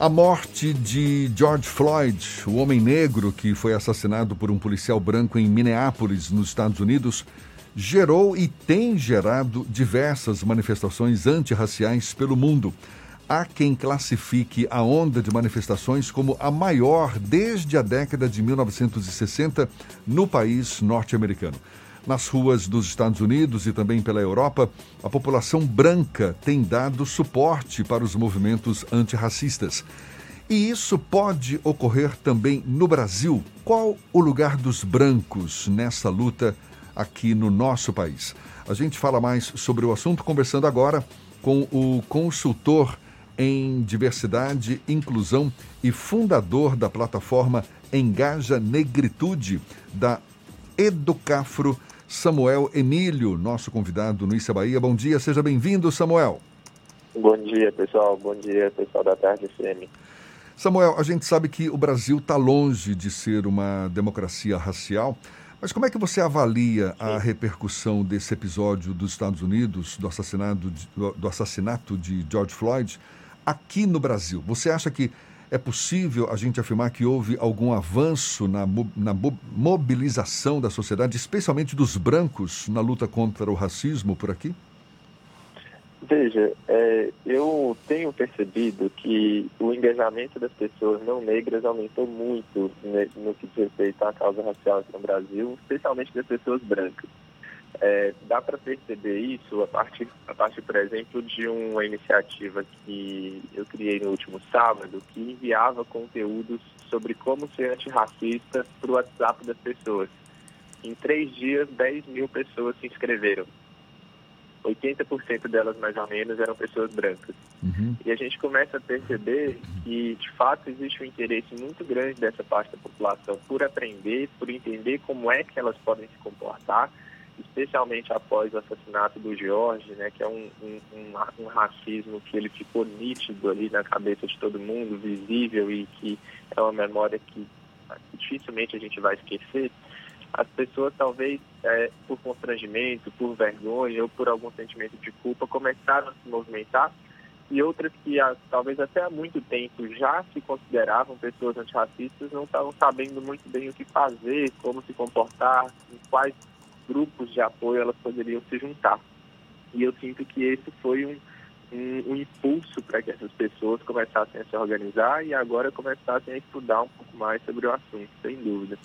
A morte de George Floyd, o homem negro que foi assassinado por um policial branco em Minneapolis, nos Estados Unidos, gerou e tem gerado diversas manifestações antirraciais pelo mundo. Há quem classifique a onda de manifestações como a maior desde a década de 1960 no país norte-americano. Nas ruas dos Estados Unidos e também pela Europa, a população branca tem dado suporte para os movimentos antirracistas. E isso pode ocorrer também no Brasil. Qual o lugar dos brancos nessa luta aqui no nosso país? A gente fala mais sobre o assunto conversando agora com o consultor em diversidade, inclusão e fundador da plataforma Engaja Negritude da Educafro Samuel Emílio, nosso convidado no Issa Bahia. Bom dia, seja bem-vindo, Samuel. Bom dia, pessoal. Bom dia, pessoal da Tarde FM. Samuel, a gente sabe que o Brasil está longe de ser uma democracia racial, mas como é que você avalia a repercussão desse episódio dos Estados Unidos, do assassinato de, do assassinato de George Floyd, aqui no Brasil? Você acha que é possível a gente afirmar que houve algum avanço na, na mobilização da sociedade, especialmente dos brancos, na luta contra o racismo por aqui? Veja, é, eu tenho percebido que o engajamento das pessoas não negras aumentou muito no que diz respeito à causa racial aqui no Brasil, especialmente das pessoas brancas. É, dá para perceber isso a partir, a partir, por exemplo, de uma iniciativa que eu criei no último sábado, que enviava conteúdos sobre como ser antirracista para o WhatsApp das pessoas. Em três dias, 10 mil pessoas se inscreveram. 80% delas, mais ou menos, eram pessoas brancas. Uhum. E a gente começa a perceber que, de fato, existe um interesse muito grande dessa parte da população por aprender, por entender como é que elas podem se comportar especialmente após o assassinato do George, né, que é um, um, um, um, racismo que ele ficou nítido ali na cabeça de todo mundo, visível e que é uma memória que dificilmente a gente vai esquecer, as pessoas talvez é, por constrangimento, por vergonha ou por algum sentimento de culpa começaram a se movimentar e outras que talvez até há muito tempo já se consideravam pessoas antirracistas não estavam sabendo muito bem o que fazer, como se comportar, quais grupos de apoio elas poderiam se juntar. E eu sinto que esse foi um, um, um impulso para que essas pessoas começassem a se organizar e agora começassem a estudar um pouco mais sobre o assunto, sem dúvida.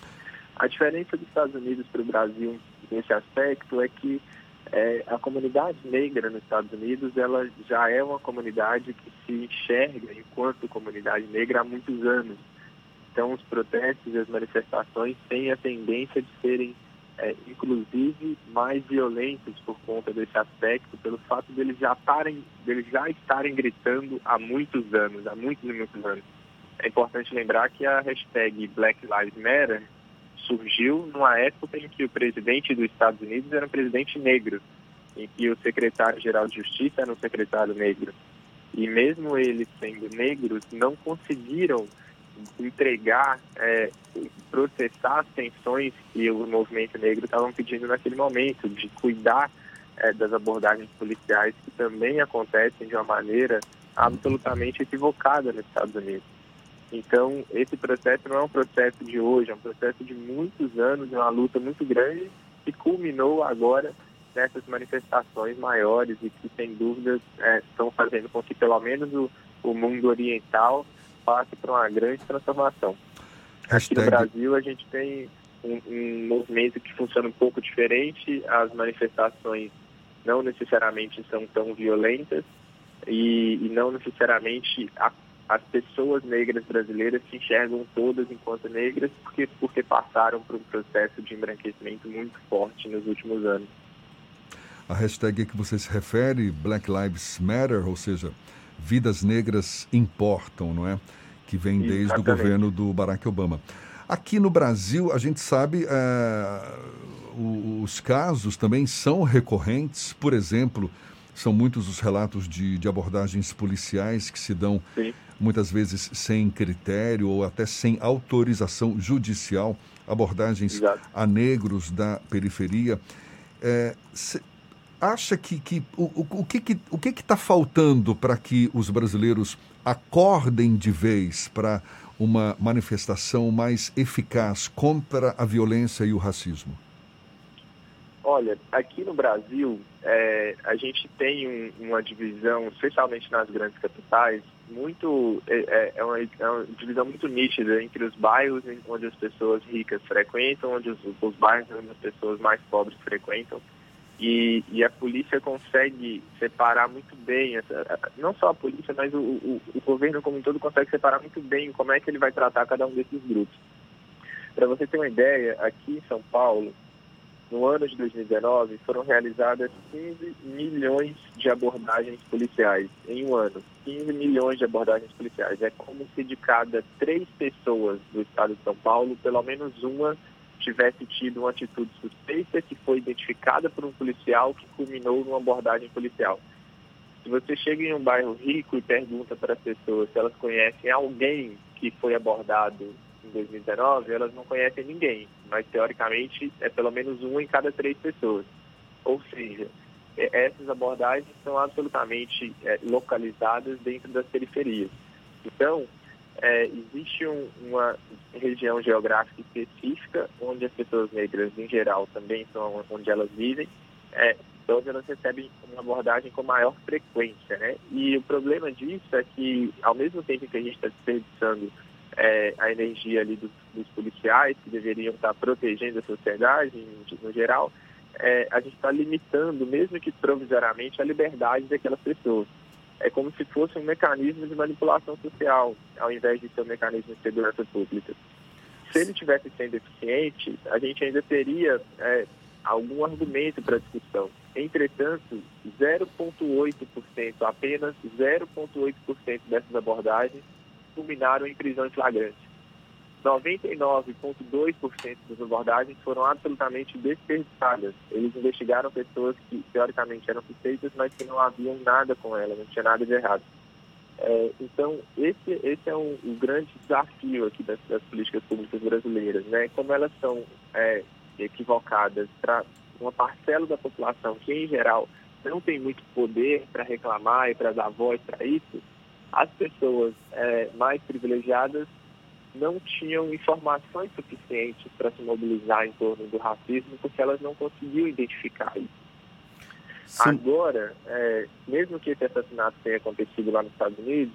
A diferença dos Estados Unidos para o Brasil nesse aspecto é que é, a comunidade negra nos Estados Unidos ela já é uma comunidade que se enxerga enquanto comunidade negra há muitos anos. Então, os protestos e as manifestações têm a tendência de serem é, inclusive mais violentos por conta desse aspecto, pelo fato deles já, deles já estarem gritando há muitos anos, há muitos e muitos anos. É importante lembrar que a hashtag Black Lives Matter surgiu numa época em que o presidente dos Estados Unidos era um presidente negro, em que o secretário-geral de Justiça era um secretário negro. E mesmo eles sendo negros, não conseguiram entregar, é, processar as tensões que o movimento negro estavam pedindo naquele momento, de cuidar é, das abordagens policiais que também acontecem de uma maneira absolutamente equivocada nos Estados Unidos. Então, esse processo não é um processo de hoje, é um processo de muitos anos, de uma luta muito grande que culminou agora nessas manifestações maiores e que, sem dúvida, é, estão fazendo com que, pelo menos, o, o mundo oriental passe para uma grande transformação. Hashtag... Aqui no Brasil a gente tem um, um, movimento que funciona um pouco diferente, as manifestações não necessariamente são tão violentas e, e não necessariamente a, as pessoas negras brasileiras se enxergam todas enquanto negras porque, porque passaram por um processo de embranquecimento muito forte nos últimos anos. A hashtag que você se refere, Black Lives Matter, ou seja, vidas negras importam, não é? Que vem desde Exatamente. o governo do Barack Obama. Aqui no Brasil, a gente sabe, é, os casos também são recorrentes. Por exemplo, são muitos os relatos de, de abordagens policiais que se dão Sim. muitas vezes sem critério ou até sem autorização judicial, abordagens Exato. a negros da periferia. É, se, acha que, que o, o, o que que o que está faltando para que os brasileiros acordem de vez para uma manifestação mais eficaz contra a violência e o racismo? Olha, aqui no Brasil, é, a gente tem um, uma divisão, especialmente nas grandes capitais, muito é, é, é, uma, é, uma, divisão muito nítida entre os bairros onde as pessoas ricas frequentam, onde os, os bairros onde as pessoas mais pobres frequentam. E, e, a polícia consegue separar muito bem, essa, não só a polícia, mas o, o, o, governo como um todo consegue separar muito bem como é que ele vai tratar cada um desses grupos. Para você ter uma ideia, aqui em São Paulo, no ano de 2019, foram realizadas 15 milhões de abordagens policiais em um ano. 15 milhões de abordagens policiais. É como se de cada três pessoas do estado de São Paulo, pelo menos uma tivesse tido uma atitude suspeita que foi identificada por um policial que culminou numa abordagem policial. Se você chega em um bairro rico e pergunta para as pessoas se elas conhecem alguém que foi abordado em 2019, elas não conhecem ninguém, mas teoricamente é pelo menos um em cada três pessoas. Ou seja, essas abordagens são absolutamente é, localizadas dentro das periferias. Então, é, existe um, uma região geográfica específica onde as pessoas negras, em geral, também são onde elas vivem, é, onde elas recebem uma abordagem com maior frequência. Né? E o problema disso é que, ao mesmo tempo que a gente está desperdiçando é, a energia ali dos, dos, policiais, que deveriam estar protegendo a sociedade no geral, é, a gente está limitando, mesmo que provisoriamente, a liberdade daquelas pessoas é como se fosse um mecanismo de manipulação social, ao invés de ser um mecanismo de segurança pública. Se ele tivesse sendo eficiente, a gente ainda teria é, algum argumento para discussão. Entretanto, 0,8%, apenas 0,8% dessas abordagens culminaram em prisão em flagrante. 99,2% das abordagens foram absolutamente desperdiçadas. Eles investigaram pessoas que teoricamente eram suspeitas, mas que não haviam nada com elas, não tinha nada de errado. É, então, esse, esse é um, um grande desafio aqui das, das, políticas públicas brasileiras, né? Como elas são é, equivocadas para uma parcela da população que, em geral, não tem muito poder para reclamar e para dar voz para isso, as pessoas é, mais privilegiadas não tinham informações suficientes para se mobilizar em torno do racismo, porque elas não conseguiam identificar isso. Sim. Agora, é, mesmo que esse assassinato tenha acontecido lá nos Estados Unidos,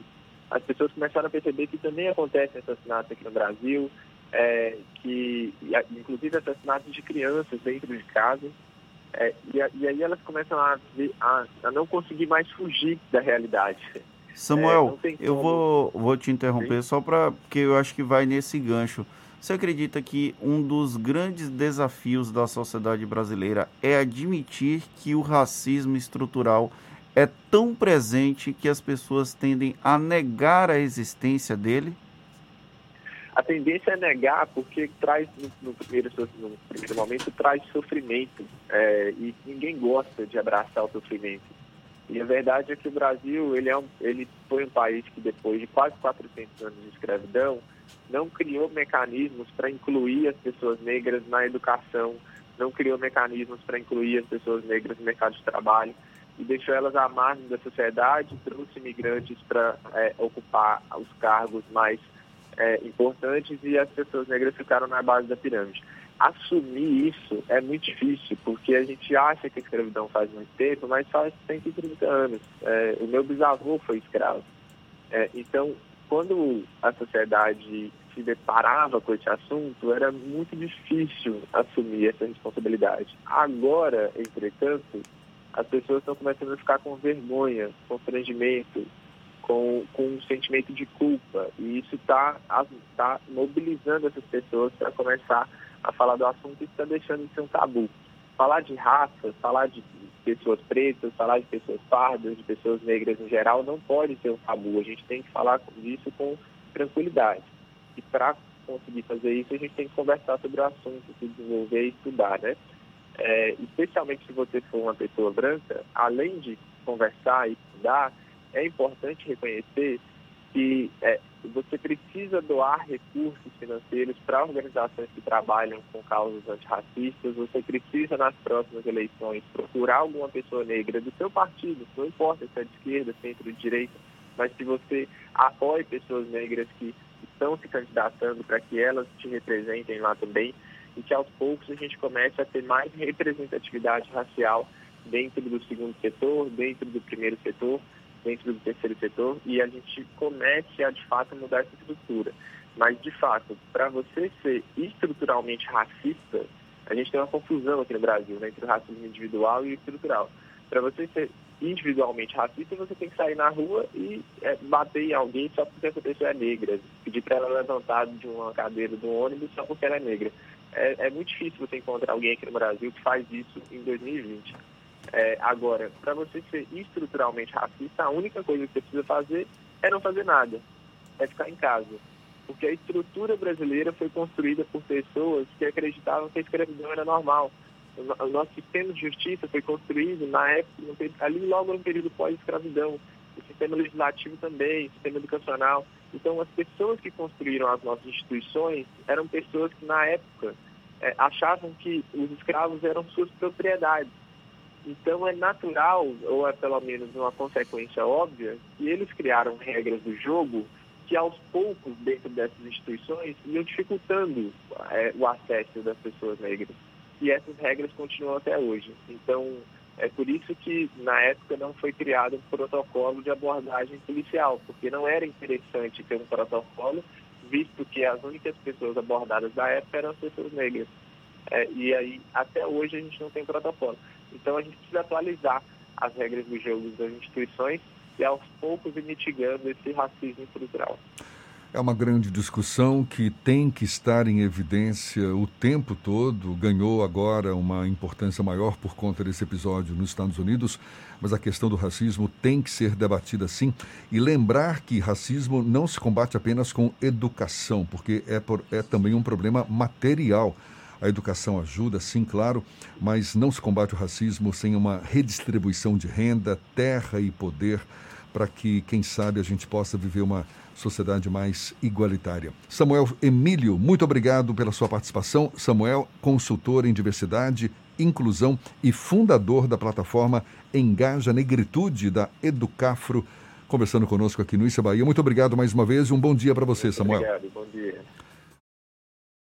as pessoas começaram a perceber que também acontecem assassinatos aqui no Brasil, é, que inclusive assassinatos de crianças dentro de casa, é, e, e, aí elas começam a, a, a não conseguir mais fugir da realidade. Samuel, é, eu vou, vou te interromper Sim. só para porque eu acho que vai nesse gancho. Você acredita que um dos grandes desafios da sociedade brasileira é admitir que o racismo estrutural é tão presente que as pessoas tendem a negar a existência dele? A tendência é negar porque traz, no, primeiro, no primeiro momento, traz sofrimento. É, e ninguém gosta de abraçar o sofrimento. E a verdade é que o Brasil ele, é um, ele foi um país que, depois de quase 400 anos de escravidão, não criou mecanismos para incluir as pessoas negras na educação, não criou mecanismos para incluir as pessoas negras no mercado de trabalho e deixou elas à margem da sociedade, trouxe imigrantes para é, ocupar os cargos mais é, importantes e as pessoas negras ficaram na base da pirâmide assumir isso é muito difícil, porque a gente acha que a escravidão faz muito tempo, mas faz 130 anos. É, o meu bisavô foi escravo. É, então, quando a sociedade se deparava com esse assunto, era muito difícil assumir essa responsabilidade. Agora, entretanto, as pessoas estão começando a ficar com vergonha, constrangimento, com, com um sentimento de culpa. E isso está tá mobilizando essas pessoas para começar a falar do assunto, está deixando de ser um tabu. Falar de raça, falar de pessoas pretas, falar de pessoas pardas, de pessoas negras em geral, não pode ser um tabu. A gente tem que falar disso com tranquilidade. E para conseguir fazer isso, a gente tem que conversar sobre o assunto, se desenvolver e estudar, né? É, especialmente se você for uma pessoa branca, além de conversar e estudar, é importante reconhecer que é, você precisa doar recursos financeiros para organizações que trabalham com causas antirracistas, você precisa, nas próximas eleições, procurar alguma pessoa negra do seu partido, não importa se é de esquerda, centro, de direita, mas que você apoie pessoas negras que estão se candidatando para que elas te representem lá também e que aos poucos a gente comece a ter mais representatividade racial dentro do segundo setor, dentro do primeiro setor, dentro do terceiro setor e a gente comece a de fato mudar essa estrutura. Mas de fato, para você ser estruturalmente racista, a gente tem uma confusão aqui no Brasil né, entre o racismo individual e estrutural. Para você ser individualmente racista, você tem que sair na rua e é, bater em alguém só porque essa pessoa é negra, pedir para ela levantar de uma cadeira do ônibus só porque ela é negra. É, é muito difícil você encontrar alguém aqui no Brasil que faz isso em 2020. É, agora, para você ser estruturalmente racista, a única coisa que você precisa fazer é não fazer nada, é ficar em casa. Porque a estrutura brasileira foi construída por pessoas que acreditavam que a escravidão era normal. O nosso sistema de justiça foi construído na época, ali logo no período pós-escravidão. O sistema legislativo também, o sistema educacional. Então, as pessoas que construíram as nossas instituições eram pessoas que, na época, é, achavam que os escravos eram suas propriedades então é natural, ou é pelo menos uma consequência óbvia, que eles criaram regras do jogo que aos poucos, dentro dessas instituições, iam dificultando é, o acesso das pessoas negras. E essas regras continuam até hoje. Então, é por isso que, na época, não foi criado um protocolo de abordagem policial, porque não era interessante ter um protocolo, visto que as únicas pessoas abordadas da época eram as pessoas negras. É, e aí, até hoje, a gente não tem protocolo. Então, a gente precisa atualizar as regras do jogo das instituições e, aos poucos, ir mitigando esse racismo estrutural. É uma grande discussão que tem que estar em evidência o tempo todo. Ganhou agora uma importância maior por conta desse episódio nos Estados Unidos, mas a questão do racismo tem que ser debatida sim. E lembrar que racismo não se combate apenas com educação, porque é, por, é também um problema material. A educação ajuda, sim, claro, mas não se combate o racismo sem uma redistribuição de renda, terra e poder para que, quem sabe, a gente possa viver uma sociedade mais igualitária. Samuel Emílio, muito obrigado pela sua participação. Samuel, consultor em diversidade, inclusão e fundador da plataforma Engaja Negritude da Educafro, conversando conosco aqui no Issa Bahia. Muito obrigado mais uma vez e um bom dia para você, muito Samuel. Obrigado, bom dia.